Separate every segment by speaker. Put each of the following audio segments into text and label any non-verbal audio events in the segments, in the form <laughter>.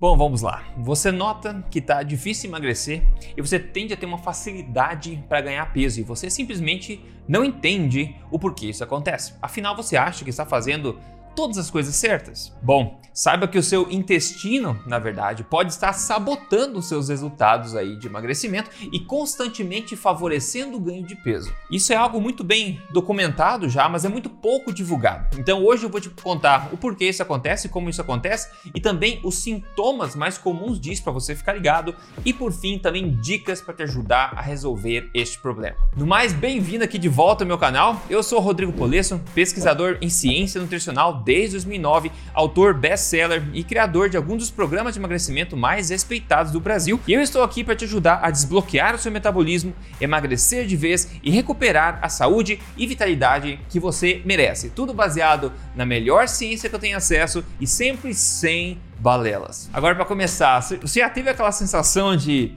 Speaker 1: Bom, vamos lá. Você nota que está difícil emagrecer e você tende a ter uma facilidade para ganhar peso e você simplesmente não entende o porquê isso acontece. Afinal, você acha que está fazendo todas as coisas certas? Bom, saiba que o seu intestino, na verdade, pode estar sabotando os seus resultados aí de emagrecimento e constantemente favorecendo o ganho de peso. Isso é algo muito bem documentado já, mas é muito pouco divulgado. Então hoje eu vou te contar o porquê isso acontece, como isso acontece e também os sintomas mais comuns disso para você ficar ligado e por fim também dicas para te ajudar a resolver este problema. No mais, bem-vindo aqui de volta ao meu canal. Eu sou Rodrigo Polesso, pesquisador em ciência nutricional desde 2009, autor best-seller e criador de alguns dos programas de emagrecimento mais respeitados do Brasil. E eu estou aqui para te ajudar a desbloquear o seu metabolismo, emagrecer de vez e recuperar a saúde e vitalidade que você merece. Tudo baseado na melhor ciência que eu tenho acesso e sempre sem balelas. Agora para começar, você já teve aquela sensação de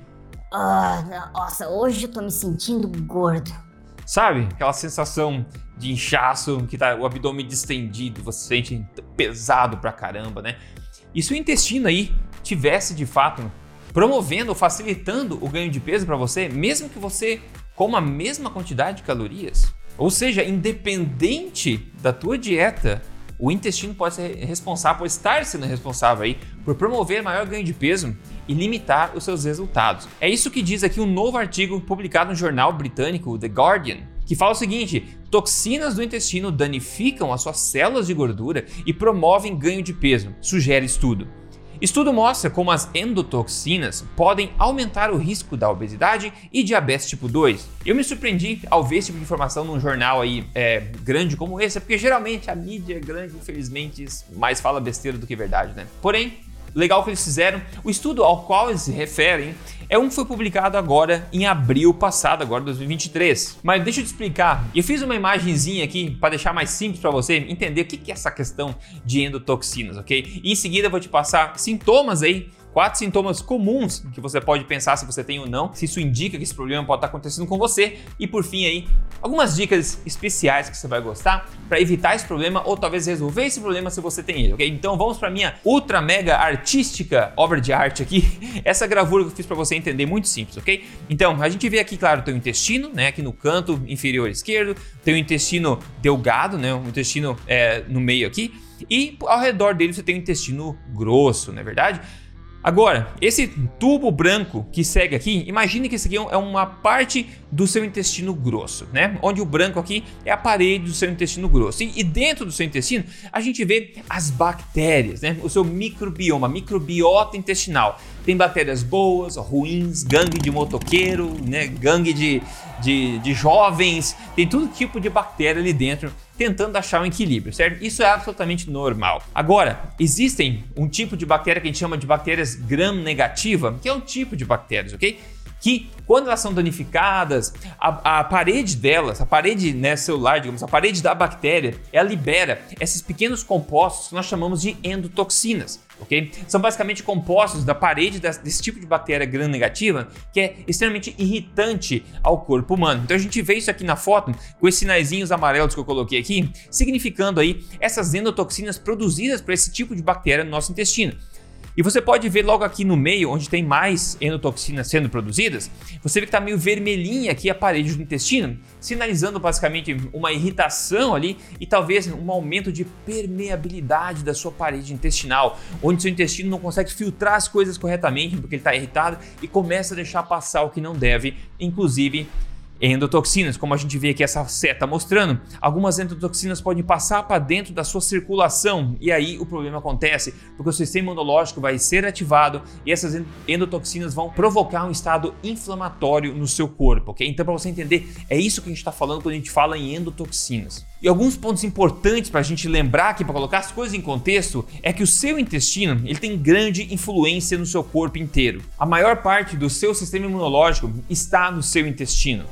Speaker 2: ah, nossa, hoje eu tô me sentindo gordo.
Speaker 1: Sabe? Aquela sensação de inchaço, que tá o abdômen distendido, você sente pesado pra caramba, né? E se o intestino aí tivesse de fato promovendo ou facilitando o ganho de peso para você, mesmo que você coma a mesma quantidade de calorias, ou seja, independente da tua dieta, o intestino pode ser responsável, pode estar sendo responsável aí por promover maior ganho de peso e limitar os seus resultados. É isso que diz aqui um novo artigo publicado no jornal britânico The Guardian, que fala o seguinte: toxinas do intestino danificam as suas células de gordura e promovem ganho de peso, sugere estudo. Estudo mostra como as endotoxinas podem aumentar o risco da obesidade e diabetes tipo 2. Eu me surpreendi ao ver esse tipo de informação num jornal aí é, grande como esse, porque geralmente a mídia grande, infelizmente, mais fala besteira do que verdade, né? Porém, legal que eles fizeram. O estudo ao qual eles se referem é um que foi publicado agora em abril passado, agora 2023. Mas deixa eu te explicar. Eu fiz uma imagenzinha aqui para deixar mais simples para você entender o que é essa questão de endotoxinas, ok? E em seguida eu vou te passar sintomas aí Quatro sintomas comuns que você pode pensar se você tem ou não, se isso indica que esse problema pode estar acontecendo com você. E por fim aí, algumas dicas especiais que você vai gostar para evitar esse problema ou talvez resolver esse problema se você tem ele, ok? Então vamos para minha ultra mega artística obra de arte aqui. <laughs> Essa gravura que eu fiz para você entender muito simples, ok? Então a gente vê aqui, claro, o teu intestino, né? Aqui no canto inferior esquerdo, tem o intestino delgado, né? O intestino é, no meio aqui. E ao redor dele você tem o intestino grosso, não é verdade? Agora, esse tubo branco que segue aqui, imagine que esse aqui é uma parte do seu intestino grosso, né? Onde o branco aqui é a parede do seu intestino grosso. E, dentro do seu intestino, a gente vê as bactérias, né? O seu microbioma, microbiota intestinal. Tem bactérias boas, ruins, gangue de motoqueiro, né? Gangue de, de, de jovens, tem todo tipo de bactéria ali dentro tentando achar um equilíbrio, certo? Isso é absolutamente normal. Agora, existem um tipo de bactéria que a gente chama de bactérias gram-negativa, que é um tipo de bactérias, ok? Que quando elas são danificadas, a, a parede delas, a parede né, celular, digamos, a parede da bactéria, ela libera esses pequenos compostos que nós chamamos de endotoxinas. ok? São basicamente compostos da parede desse tipo de bactéria gram-negativa que é extremamente irritante ao corpo humano. Então a gente vê isso aqui na foto com esses sinaizinhos amarelos que eu coloquei aqui, significando aí essas endotoxinas produzidas por esse tipo de bactéria no nosso intestino. E você pode ver logo aqui no meio, onde tem mais endotoxinas sendo produzidas, você vê que está meio vermelhinha aqui a parede do intestino, sinalizando basicamente uma irritação ali e talvez um aumento de permeabilidade da sua parede intestinal, onde seu intestino não consegue filtrar as coisas corretamente porque ele está irritado e começa a deixar passar o que não deve, inclusive endotoxinas, como a gente vê aqui essa seta mostrando, algumas endotoxinas podem passar para dentro da sua circulação e aí o problema acontece, porque o sistema imunológico vai ser ativado e essas endotoxinas vão provocar um estado inflamatório no seu corpo, ok? Então, para você entender, é isso que a gente está falando quando a gente fala em endotoxinas. E alguns pontos importantes para a gente lembrar aqui, para colocar as coisas em contexto, é que o seu intestino ele tem grande influência no seu corpo inteiro. A maior parte do seu sistema imunológico está no seu intestino.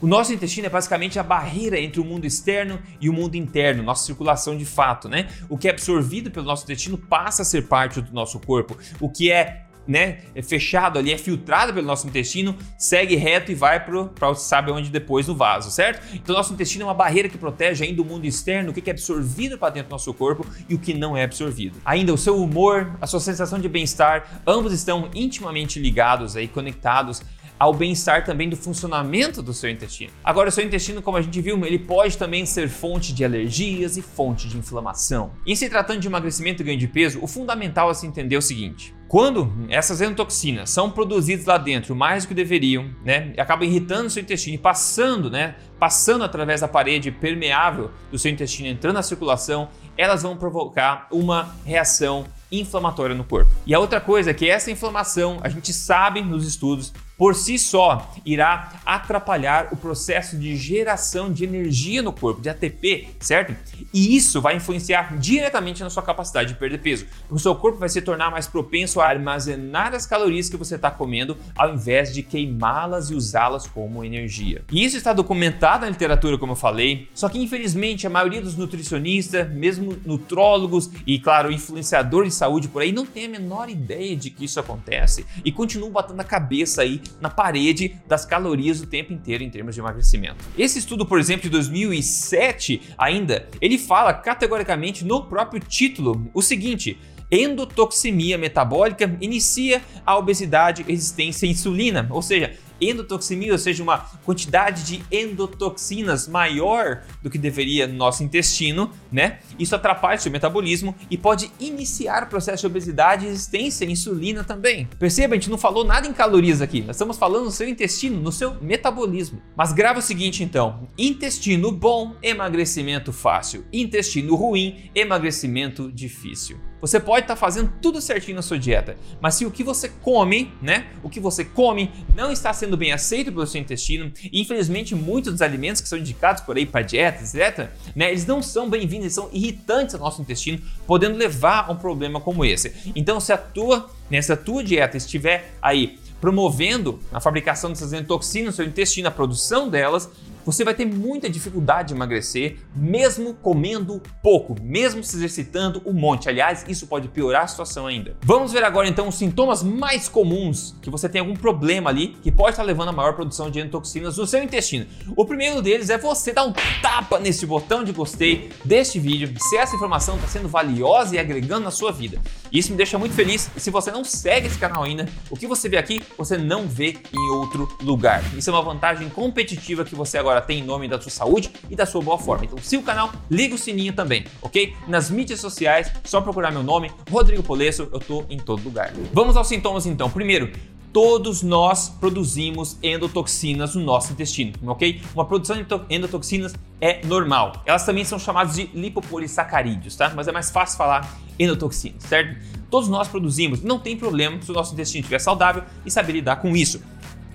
Speaker 1: O nosso intestino é basicamente a barreira entre o mundo externo e o mundo interno, nossa circulação de fato, né? O que é absorvido pelo nosso intestino passa a ser parte do nosso corpo. O que é né, é fechado ali, é filtrado pelo nosso intestino, segue reto e vai para sabe onde depois no vaso, certo? Então nosso intestino é uma barreira que protege ainda o mundo externo, o que é absorvido para dentro do nosso corpo e o que não é absorvido. Ainda o seu humor, a sua sensação de bem-estar, ambos estão intimamente ligados aí, conectados ao bem-estar também do funcionamento do seu intestino. Agora, o seu intestino, como a gente viu, ele pode também ser fonte de alergias e fonte de inflamação. E se tratando de emagrecimento e ganho de peso, o fundamental é se entender o seguinte: quando essas endotoxinas são produzidas lá dentro mais do que deveriam, né, acabam irritando o seu intestino e passando, né, passando através da parede permeável do seu intestino, entrando na circulação, elas vão provocar uma reação inflamatória no corpo. E a outra coisa é que essa inflamação, a gente sabe nos estudos, por si só irá atrapalhar o processo de geração de energia no corpo, de ATP, certo? E isso vai influenciar diretamente na sua capacidade de perder peso. O seu corpo vai se tornar mais propenso a armazenar as calorias que você está comendo ao invés de queimá-las e usá-las como energia. E isso está documentado na literatura, como eu falei, só que infelizmente a maioria dos nutricionistas, mesmo nutrólogos e, claro, influenciadores de saúde por aí, não tem a menor ideia de que isso acontece e continuam batendo a cabeça aí na parede das calorias o tempo inteiro em termos de emagrecimento. Esse estudo, por exemplo, de 2007 ainda, ele fala categoricamente no próprio título o seguinte: endotoxemia metabólica inicia a obesidade resistência à insulina, ou seja, endotoxemia, ou seja, uma quantidade de endotoxinas maior do que deveria no nosso intestino, né? Isso atrapalha o seu metabolismo e pode iniciar o processo de obesidade e resistência à insulina também. Perceba, a gente não falou nada em calorias aqui, nós estamos falando no seu intestino, no seu metabolismo. Mas grava o seguinte então: intestino bom, emagrecimento fácil, intestino ruim, emagrecimento difícil. Você pode estar tá fazendo tudo certinho na sua dieta, mas se o que você come, né, o que você come não está sendo bem aceito pelo seu intestino, e infelizmente muitos dos alimentos que são indicados por aí para dieta, etc, né, eles não são bem-vindos, eles são irritantes ao nosso intestino, podendo levar a um problema como esse. Então, se a tua, né, tua dieta estiver aí promovendo a fabricação dessas endotoxinas no seu intestino, a produção delas, você vai ter muita dificuldade de emagrecer, mesmo comendo pouco, mesmo se exercitando um monte. Aliás, isso pode piorar a situação ainda. Vamos ver agora então os sintomas mais comuns que você tem algum problema ali que pode estar levando a maior produção de endotoxinas no seu intestino. O primeiro deles é você dar um tapa nesse botão de gostei deste vídeo, se essa informação está sendo valiosa e agregando na sua vida. Isso me deixa muito feliz. E se você não segue esse canal ainda, o que você vê aqui, você não vê em outro lugar. Isso é uma vantagem competitiva que você agora agora tem em nome da sua saúde e da sua boa forma. Então siga o canal, liga o sininho também, ok? Nas mídias sociais, só procurar meu nome, Rodrigo Polesso, eu tô em todo lugar. Vamos aos sintomas então. Primeiro, todos nós produzimos endotoxinas no nosso intestino, ok? Uma produção de endotoxinas é normal. Elas também são chamadas de lipopolissacarídeos, tá? Mas é mais fácil falar endotoxinas, certo? Todos nós produzimos, não tem problema se o nosso intestino estiver saudável e saber lidar com isso.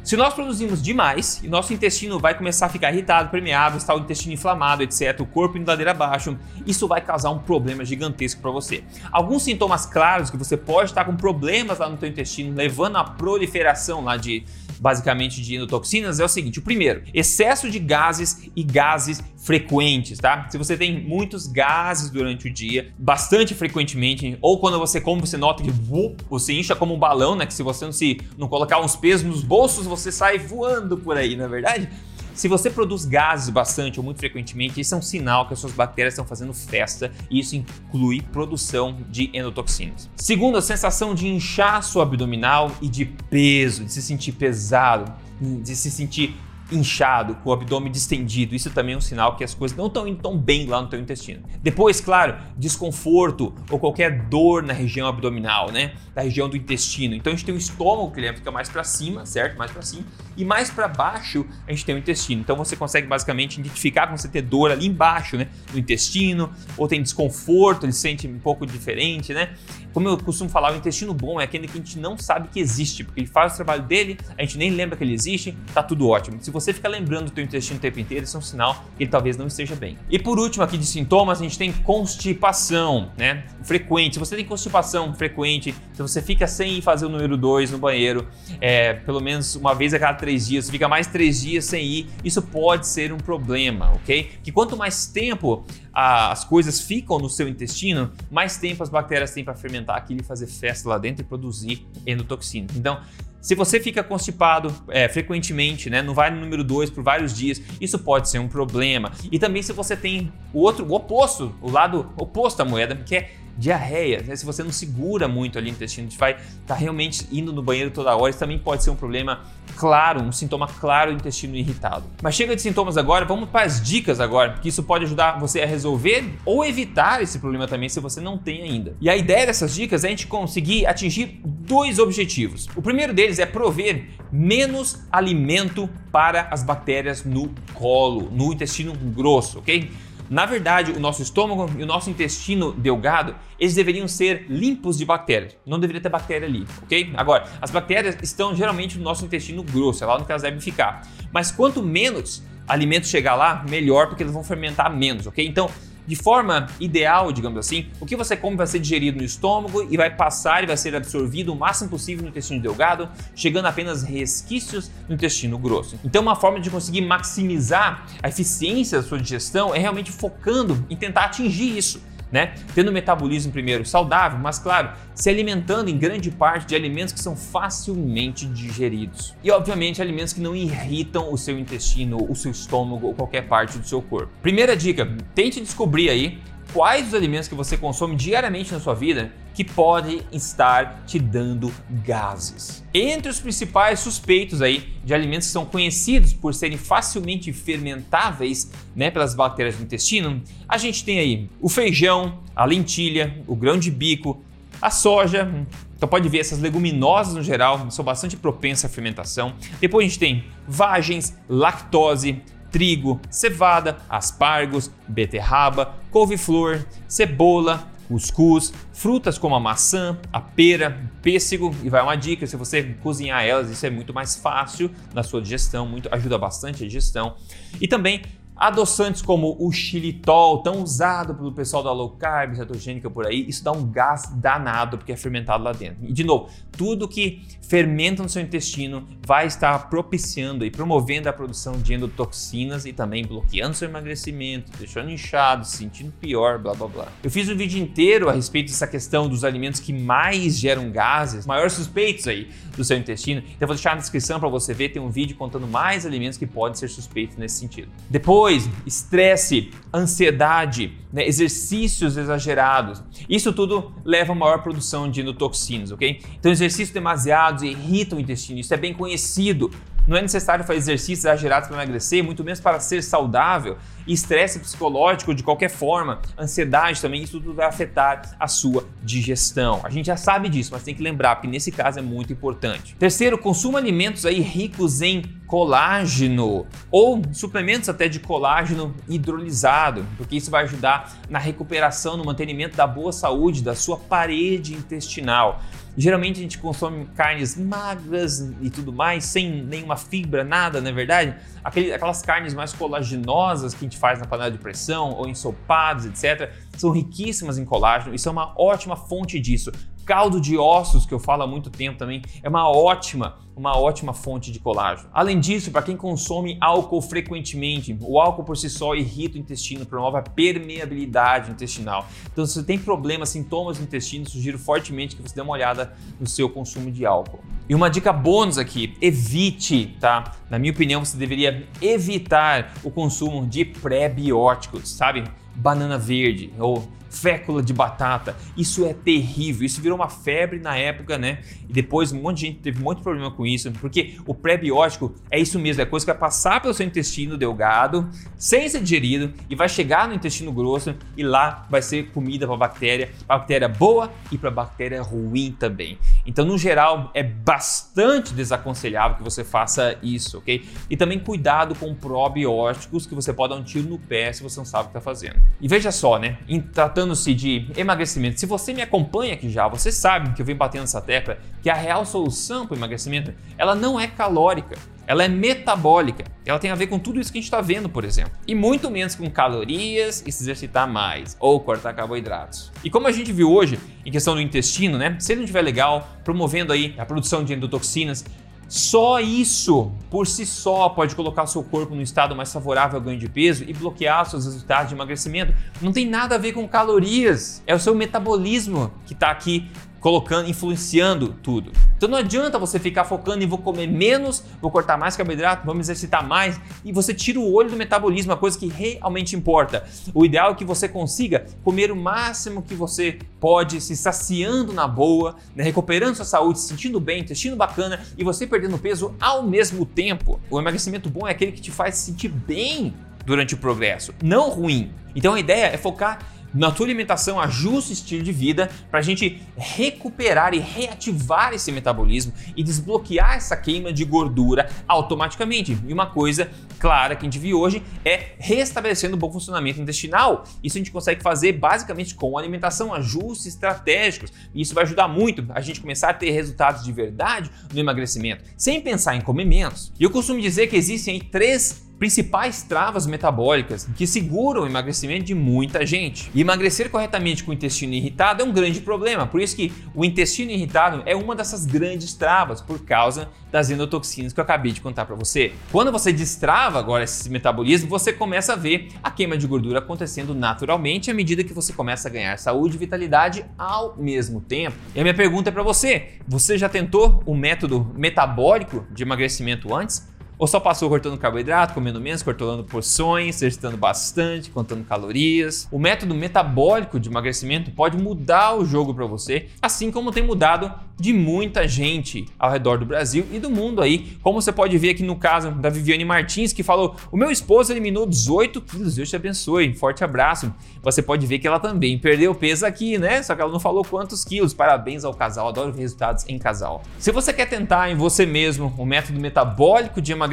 Speaker 1: Se nós produzimos demais e nosso intestino vai começar a ficar irritado, permeável, está o intestino inflamado, etc., o corpo indo ladeira abaixo, isso vai causar um problema gigantesco para você. Alguns sintomas claros que você pode estar com problemas lá no teu intestino, levando à proliferação lá de basicamente de endotoxinas é o seguinte: o primeiro, excesso de gases e gases frequentes, tá? Se você tem muitos gases durante o dia, bastante frequentemente, ou quando você come, você nota que você incha como um balão, né? Que se você não se não colocar uns pesos nos bolsos, você sai voando por aí, na é verdade? Se você produz gases bastante ou muito frequentemente, isso é um sinal que as suas bactérias estão fazendo festa e isso inclui produção de endotoxinas. Segundo, a sensação de inchaço abdominal e de peso, de se sentir pesado, de se sentir inchado, com o abdômen distendido. Isso também é um sinal que as coisas não estão indo tão bem lá no teu intestino. Depois, claro, desconforto ou qualquer dor na região abdominal, né? Da região do intestino. Então a gente tem o estômago que ele fica mais para cima, certo? Mais para cima. E mais para baixo a gente tem o intestino. Então você consegue basicamente identificar quando você tem dor ali embaixo, né? No intestino, ou tem desconforto, ele sente um pouco diferente, né? Como eu costumo falar, o intestino bom é aquele que a gente não sabe que existe, porque ele faz o trabalho dele, a gente nem lembra que ele existe, tá tudo ótimo. Se você fica lembrando do teu intestino o tempo inteiro, isso é um sinal que ele talvez não esteja bem. E por último aqui de sintomas, a gente tem constipação, né? Frequente. Se você tem constipação frequente, se você fica sem ir fazer o número 2 no banheiro, é, pelo menos uma vez a cada três dias, fica mais três dias sem ir, isso pode ser um problema, ok? Que quanto mais tempo as coisas ficam no seu intestino, mais tempo as bactérias têm para fermentar aquilo e fazer festa lá dentro e produzir endotoxina. Então, se você fica constipado é, frequentemente, né, não vai no número 2 por vários dias, isso pode ser um problema. E também se você tem o outro, o oposto, o lado oposto da moeda, que é diarreia, né? se você não segura muito ali o intestino, vai tá realmente indo no banheiro toda hora, isso também pode ser um problema claro, um sintoma claro do intestino irritado. Mas chega de sintomas agora, vamos para as dicas agora, que isso pode ajudar você a resolver ou evitar esse problema também se você não tem ainda. E a ideia dessas dicas é a gente conseguir atingir dois objetivos. O primeiro deles é prover menos alimento para as bactérias no colo, no intestino grosso, ok? Na verdade, o nosso estômago e o nosso intestino delgado, eles deveriam ser limpos de bactérias. Não deveria ter bactéria ali, ok? Agora, as bactérias estão geralmente no nosso intestino grosso, é lá onde elas devem ficar. Mas quanto menos alimento chegar lá, melhor, porque eles vão fermentar menos, ok? Então, de forma ideal, digamos assim, o que você come vai ser digerido no estômago e vai passar e vai ser absorvido o máximo possível no intestino delgado, chegando apenas resquícios no intestino grosso. Então, uma forma de conseguir maximizar a eficiência da sua digestão é realmente focando em tentar atingir isso né? Tendo um metabolismo primeiro saudável, mas claro, se alimentando em grande parte de alimentos que são facilmente digeridos. E obviamente alimentos que não irritam o seu intestino, o seu estômago ou qualquer parte do seu corpo. Primeira dica, tente descobrir aí quais os alimentos que você consome diariamente na sua vida que podem estar te dando gases. Entre os principais suspeitos aí de alimentos que são conhecidos por serem facilmente fermentáveis, né, pelas bactérias do intestino, a gente tem aí o feijão, a lentilha, o grão de bico, a soja, então pode ver essas leguminosas no geral são bastante propensas à fermentação. Depois a gente tem vagens, lactose, trigo, cevada, aspargos, beterraba, couve-flor, cebola, cuscuz, frutas como a maçã, a pera, pêssego e vai uma dica, se você cozinhar elas, isso é muito mais fácil na sua digestão, muito ajuda bastante a digestão. E também Adoçantes como o xilitol, tão usado pelo pessoal da low carb, cetogênica por aí, isso dá um gás danado porque é fermentado lá dentro. E de novo, tudo que fermenta no seu intestino vai estar propiciando e promovendo a produção de endotoxinas e também bloqueando seu emagrecimento, deixando inchado, se sentindo pior, blá blá blá. Eu fiz um vídeo inteiro a respeito dessa questão dos alimentos que mais geram gases, maiores suspeitos aí do seu intestino. Então eu vou deixar na descrição para você ver, tem um vídeo contando mais alimentos que podem ser suspeitos nesse sentido. Depois depois, estresse, ansiedade, né, exercícios exagerados. Isso tudo leva a maior produção de endotoxinas, ok? Então, exercícios demasiados irritam o intestino. Isso é bem conhecido. Não é necessário fazer exercícios exagerados para emagrecer, muito menos para ser saudável. Estresse psicológico de qualquer forma, ansiedade também, isso tudo vai afetar a sua digestão. A gente já sabe disso, mas tem que lembrar que nesse caso é muito importante. Terceiro, consuma alimentos aí ricos em colágeno ou suplementos até de colágeno hidrolisado, porque isso vai ajudar na recuperação, no mantenimento da boa saúde da sua parede intestinal. Geralmente a gente consome carnes magras e tudo mais, sem nenhuma fibra, nada, não é verdade? Aquele, aquelas carnes mais colaginosas que a gente faz na panela de pressão ou ensopados, etc., são riquíssimas em colágeno e são uma ótima fonte disso. Caldo de ossos, que eu falo há muito tempo também, é uma ótima, uma ótima fonte de colágeno. Além disso, para quem consome álcool frequentemente, o álcool por si só irrita o intestino, promove a permeabilidade intestinal. Então, se você tem problemas, sintomas no intestino, sugiro fortemente que você dê uma olhada no seu consumo de álcool. E uma dica bônus aqui, evite, tá? Na minha opinião, você deveria evitar o consumo de pré-bióticos, sabe? Banana verde ou fécula de batata. Isso é terrível. Isso virou uma febre na época, né? E depois um monte de gente teve muito problema com isso, porque o pré-biótico é isso mesmo, é coisa que vai passar pelo seu intestino delgado, sem ser digerido, e vai chegar no intestino grosso, e lá vai ser comida para bactéria, pra bactéria boa e para bactéria ruim também. Então, no geral, é bastante desaconselhável que você faça isso, ok? E também cuidado com probióticos, que você pode dar um tiro no pé se você não sabe o que está fazendo. E veja só, né? Em tratando tratando-se de emagrecimento, se você me acompanha aqui já, você sabe que eu venho batendo essa tecla que a real solução para o emagrecimento, ela não é calórica, ela é metabólica. Ela tem a ver com tudo isso que a gente está vendo, por exemplo. E muito menos com calorias e se exercitar mais, ou cortar carboidratos. E como a gente viu hoje, em questão do intestino, né? Se ele não estiver legal, promovendo aí a produção de endotoxinas, só isso, por si só, pode colocar seu corpo no estado mais favorável ao ganho de peso e bloquear seus resultados de emagrecimento. Não tem nada a ver com calorias, é o seu metabolismo que está aqui colocando, influenciando tudo. Então não adianta você ficar focando em vou comer menos, vou cortar mais carboidrato, vou me exercitar mais e você tira o olho do metabolismo, a coisa que realmente importa. O ideal é que você consiga comer o máximo que você pode, se saciando na boa, né, recuperando sua saúde, se sentindo bem, intestino bacana e você perdendo peso ao mesmo tempo. O emagrecimento bom é aquele que te faz se sentir bem durante o progresso, não ruim. Então a ideia é focar na tua alimentação, ajuste o estilo de vida para a gente recuperar e reativar esse metabolismo e desbloquear essa queima de gordura automaticamente. E uma coisa clara que a gente viu hoje é restabelecendo o bom funcionamento intestinal. Isso a gente consegue fazer basicamente com alimentação, ajustes estratégicos. E isso vai ajudar muito a gente começar a ter resultados de verdade no emagrecimento, sem pensar em comer menos. E eu costumo dizer que existem três principais travas metabólicas que seguram o emagrecimento de muita gente. E emagrecer corretamente com o intestino irritado é um grande problema, por isso que o intestino irritado é uma dessas grandes travas por causa das endotoxinas que eu acabei de contar para você. Quando você destrava agora esse metabolismo, você começa a ver a queima de gordura acontecendo naturalmente à medida que você começa a ganhar saúde e vitalidade ao mesmo tempo. E a minha pergunta é para você: você já tentou o método metabólico de emagrecimento antes? Ou só passou cortando carboidrato, comendo menos, cortando porções, exercitando bastante, contando calorias. O método metabólico de emagrecimento pode mudar o jogo para você, assim como tem mudado de muita gente ao redor do Brasil e do mundo aí. Como você pode ver aqui no caso da Viviane Martins, que falou: O meu esposo eliminou 18 quilos, Deus te abençoe, forte abraço. Você pode ver que ela também perdeu peso aqui, né? Só que ela não falou quantos quilos. Parabéns ao casal, adoro resultados em casal. Se você quer tentar em você mesmo o método metabólico de emagrecimento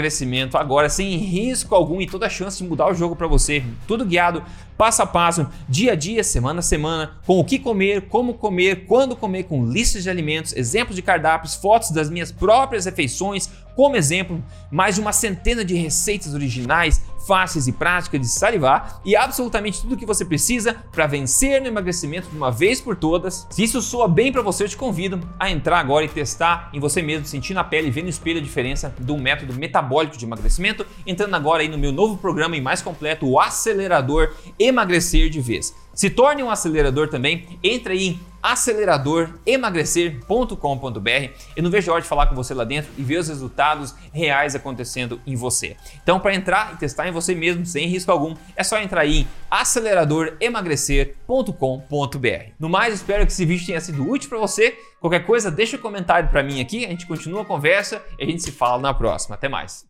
Speaker 1: agora, sem risco algum e toda a chance de mudar o jogo para você, tudo guiado passo a passo, dia a dia, semana a semana, com o que comer, como comer, quando comer, com listas de alimentos, exemplos de cardápios, fotos das minhas próprias refeições, como exemplo, mais de uma centena de receitas originais, fáceis e práticas de salivar e absolutamente tudo o que você precisa para vencer no emagrecimento de uma vez por todas. Se isso soa bem para você, eu te convido a entrar agora e testar em você mesmo, sentir na pele e ver no espelho a diferença do método metabólico de emagrecimento, entrando agora aí no meu novo programa e mais completo, o Acelerador Emagrecer de Vez. Se torne um acelerador também, entre aí em aceleradoremagrecer.com.br. Eu não vejo a hora de falar com você lá dentro e ver os resultados reais acontecendo em você. Então, para entrar e testar em você mesmo sem risco algum, é só entrar aí em aceleradoremagrecer.com.br. No mais, espero que esse vídeo tenha sido útil para você. Qualquer coisa, deixa um comentário para mim aqui, a gente continua a conversa e a gente se fala na próxima. Até mais.